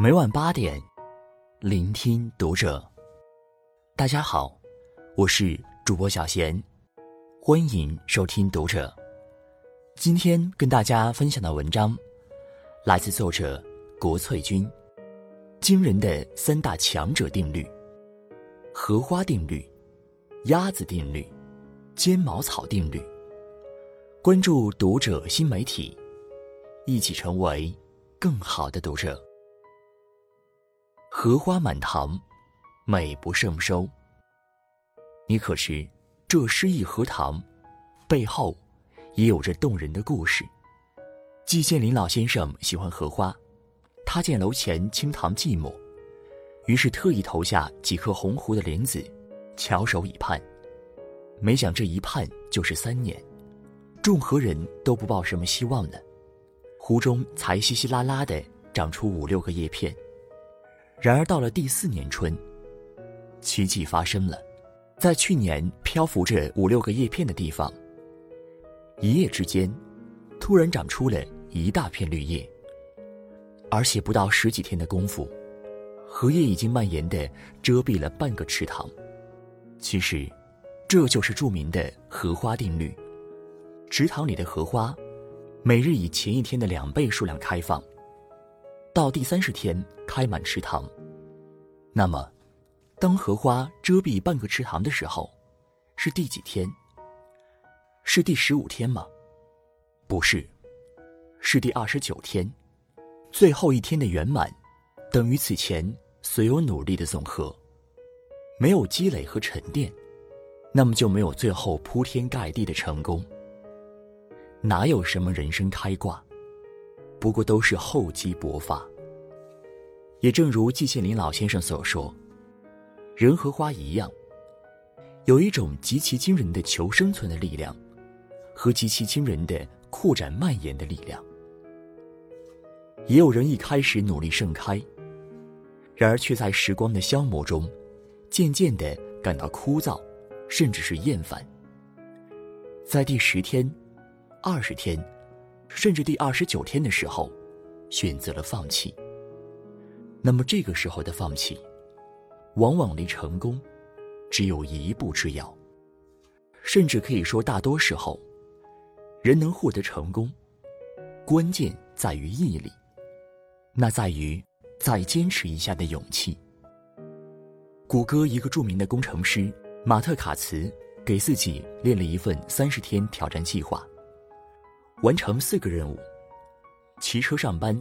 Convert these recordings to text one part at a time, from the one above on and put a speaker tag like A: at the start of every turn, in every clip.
A: 每晚八点，聆听读者。大家好，我是主播小贤，欢迎收听读者。今天跟大家分享的文章，来自作者国粹君。惊人的三大强者定律：荷花定律、鸭子定律、尖毛草定律。关注读者新媒体，一起成为更好的读者。荷花满堂，美不胜收。你可知这诗意荷塘背后也有着动人的故事？季羡林老先生喜欢荷花，他见楼前青塘寂寞，于是特意投下几颗红湖的莲子，翘首以盼。没想这一盼就是三年。众荷人都不抱什么希望了，湖中才稀稀拉拉的长出五六个叶片。然而到了第四年春，奇迹发生了，在去年漂浮着五六个叶片的地方，一夜之间，突然长出了一大片绿叶。而且不到十几天的功夫，荷叶已经蔓延的遮蔽了半个池塘。其实，这就是著名的荷花定律。池塘里的荷花，每日以前一天的两倍数量开放。到第三十天开满池塘。那么，当荷花遮蔽半个池塘的时候，是第几天？是第十五天吗？不是，是第二十九天。最后一天的圆满，等于此前所有努力的总和。没有积累和沉淀，那么就没有最后铺天盖地的成功。哪有什么人生开挂，不过都是厚积薄发。也正如季羡林老先生所说，人和花一样，有一种极其惊人的求生存的力量，和极其惊人的扩展蔓延的力量。也有人一开始努力盛开，然而却在时光的消磨中，渐渐的感到枯燥，甚至是厌烦。在第十天。二十天，甚至第二十九天的时候，选择了放弃。那么这个时候的放弃，往往离成功只有一步之遥。甚至可以说，大多时候，人能获得成功，关键在于毅力，那在于再坚持一下的勇气。谷歌一个著名的工程师马特卡茨给自己列了一份三十天挑战计划。完成四个任务：骑车上班，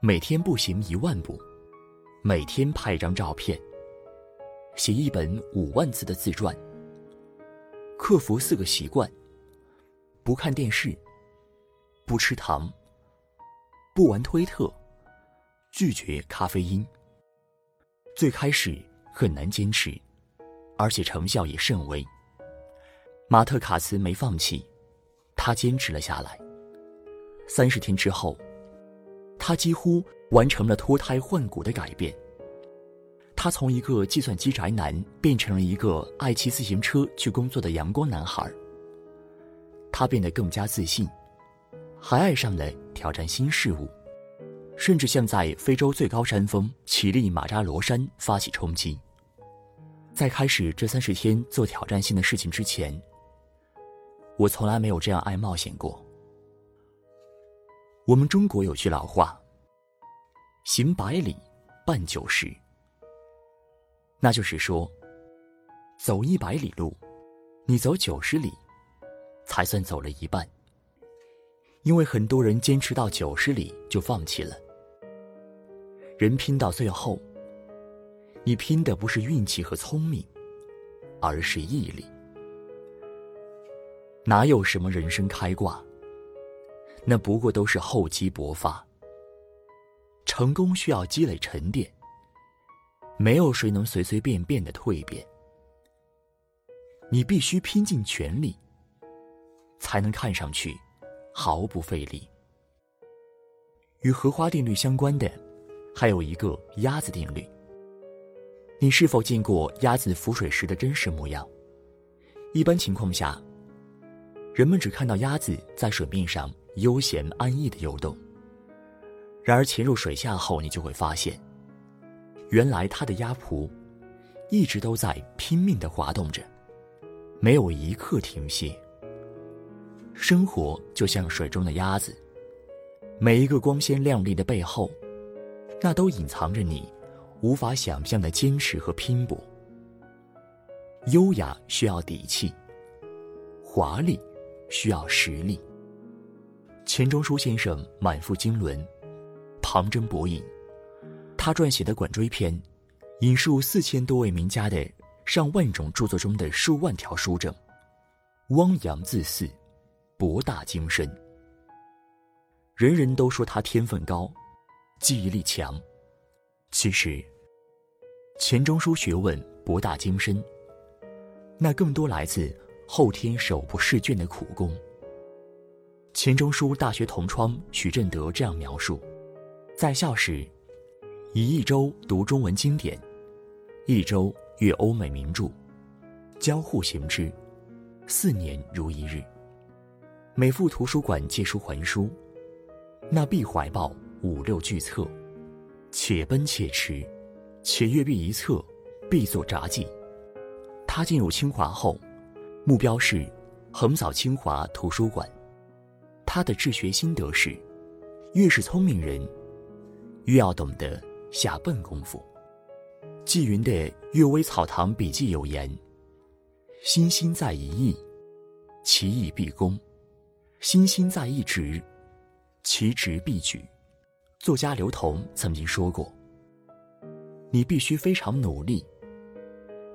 A: 每天步行一万步，每天拍一张照片，写一本五万字的自传。克服四个习惯：不看电视，不吃糖，不玩推特，拒绝咖啡因。最开始很难坚持，而且成效也甚微。马特卡茨没放弃。他坚持了下来。三十天之后，他几乎完成了脱胎换骨的改变。他从一个计算机宅男变成了一个爱骑自行车去工作的阳光男孩。他变得更加自信，还爱上了挑战新事物，甚至向在非洲最高山峰乞力马扎罗山发起冲击。在开始这三十天做挑战性的事情之前。我从来没有这样爱冒险过。我们中国有句老话：“行百里，半九十。”那就是说，走一百里路，你走九十里，才算走了一半。因为很多人坚持到九十里就放弃了。人拼到最后，你拼的不是运气和聪明，而是毅力。哪有什么人生开挂？那不过都是厚积薄发。成功需要积累沉淀，没有谁能随随便便的蜕变。你必须拼尽全力，才能看上去毫不费力。与荷花定律相关的，还有一个鸭子定律。你是否见过鸭子浮水时的真实模样？一般情况下。人们只看到鸭子在水面上悠闲安逸的游动，然而潜入水下后，你就会发现，原来它的鸭蹼一直都在拼命的滑动着，没有一刻停歇。生活就像水中的鸭子，每一个光鲜亮丽的背后，那都隐藏着你无法想象的坚持和拼搏。优雅需要底气，华丽需要实力。钱钟书先生满腹经纶，旁征博引，他撰写的《管锥篇》，引述四千多位名家的上万种著作中的数万条书证，汪洋恣肆，博大精深。人人都说他天分高，记忆力强，其实钱钟书学问博大精深。那更多来自后天手不释卷的苦功。钱钟书大学同窗许振德这样描述：在校时，以一周读中文经典，一周阅欧美名著，交互行之，四年如一日。每赴图书馆借书还书，那必怀抱五六巨册，且奔且驰，且阅毕一册，必作札记。他进入清华后，目标是横扫清华图书馆。他的治学心得是：越是聪明人，越要懂得下笨功夫。纪云的《阅微草堂笔记》有言：“心心在一意，其意必功；心心在一职，其职必举。”作家刘同曾经说过：“你必须非常努力。”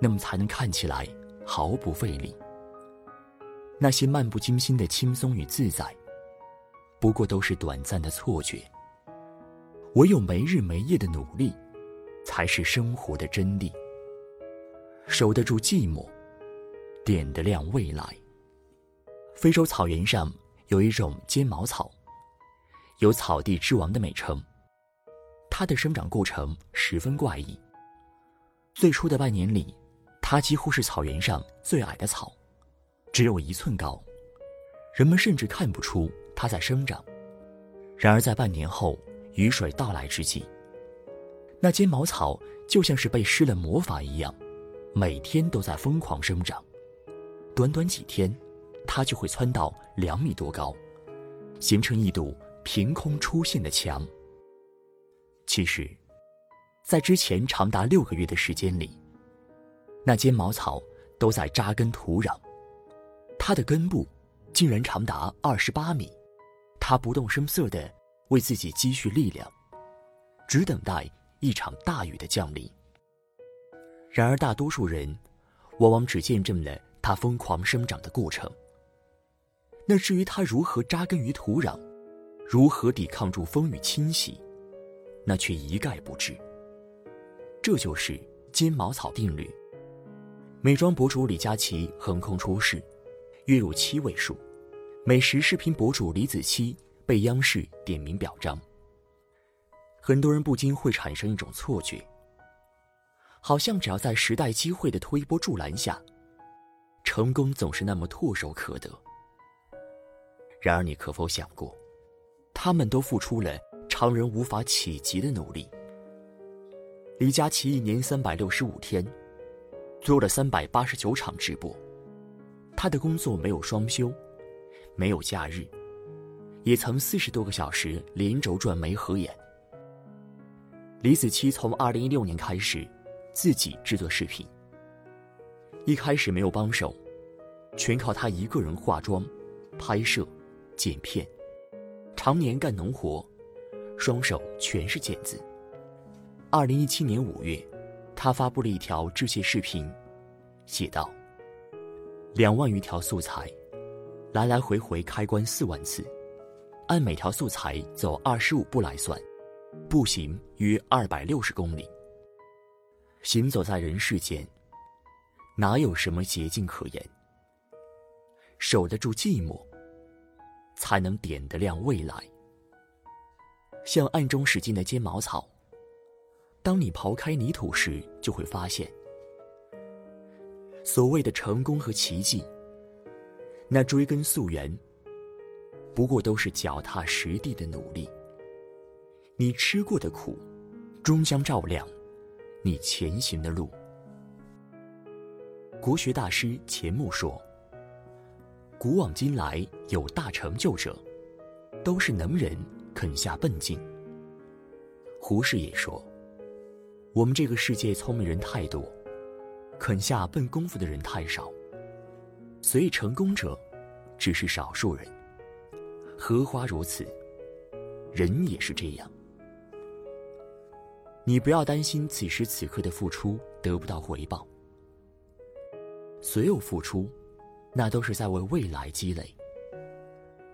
A: 那么才能看起来毫不费力。那些漫不经心的轻松与自在，不过都是短暂的错觉。唯有没日没夜的努力，才是生活的真谛。守得住寂寞，点得亮未来。非洲草原上有一种尖毛草，有“草地之王”的美称。它的生长过程十分怪异。最初的半年里。它几乎是草原上最矮的草，只有一寸高，人们甚至看不出它在生长。然而在半年后雨水到来之际，那尖毛草就像是被施了魔法一样，每天都在疯狂生长。短短几天，它就会蹿到两米多高，形成一堵凭空出现的墙。其实，在之前长达六个月的时间里。那尖毛草都在扎根土壤，它的根部竟然长达二十八米，它不动声色地为自己积蓄力量，只等待一场大雨的降临。然而，大多数人往往只见证了它疯狂生长的过程。那至于它如何扎根于土壤，如何抵抗住风雨侵袭，那却一概不知。这就是金毛草定律。美妆博主李佳琦横空出世，月入七位数；美食视频博主李子柒被央视点名表彰。很多人不禁会产生一种错觉，好像只要在时代机会的推波助澜下，成功总是那么唾手可得。然而，你可否想过，他们都付出了常人无法企及的努力？李佳琦一年三百六十五天。做了三百八十九场直播，他的工作没有双休，没有假日，也曾四十多个小时连轴转没合眼。李子柒从二零一六年开始自己制作视频，一开始没有帮手，全靠他一个人化妆、拍摄、剪片，常年干农活，双手全是茧子。二零一七年五月。他发布了一条致谢视频，写道：“两万余条素材，来来回回开关四万次，按每条素材走二十五步来算，步行约二百六十公里。行走在人世间，哪有什么捷径可言？守得住寂寞，才能点得亮未来。像暗中使劲的尖毛草。”当你刨开泥土时，就会发现，所谓的成功和奇迹，那追根溯源，不过都是脚踏实地的努力。你吃过的苦，终将照亮你前行的路。国学大师钱穆说：“古往今来有大成就者，都是能人肯下笨劲。”胡适也说：“我们这个世界聪明人太多，肯下笨功夫的人太少，所以成功者只是少数人。荷花如此，人也是这样。你不要担心此时此刻的付出得不到回报。”所有付出，那都是在为未来积累。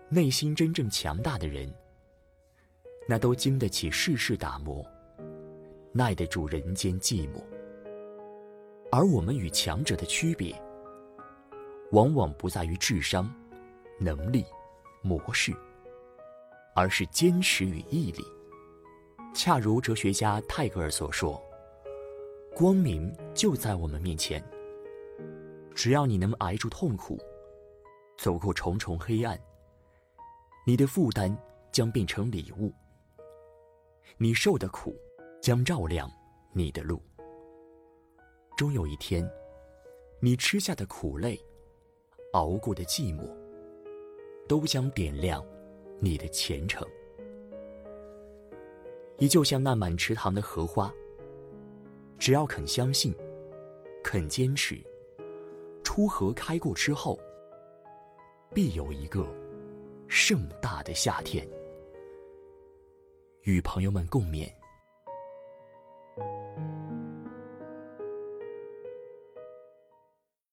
A: 内心真正强大的人，那都经得起世事打磨，耐得住人间寂寞。而我们与强者的区别，往往不在于智商、能力、模式，而是坚持与毅力。恰如哲学家泰戈尔所说：“光明就在我们面前。”只要你能挨住痛苦，走过重重黑暗，你的负担将变成礼物。你受的苦，将照亮你的路。终有一天，你吃下的苦累，熬过的寂寞，都将点亮你的前程。你就像那满池塘的荷花，只要肯相信，肯坚持。出荷开过之后，必有一个盛大的夏天。与朋友们共勉。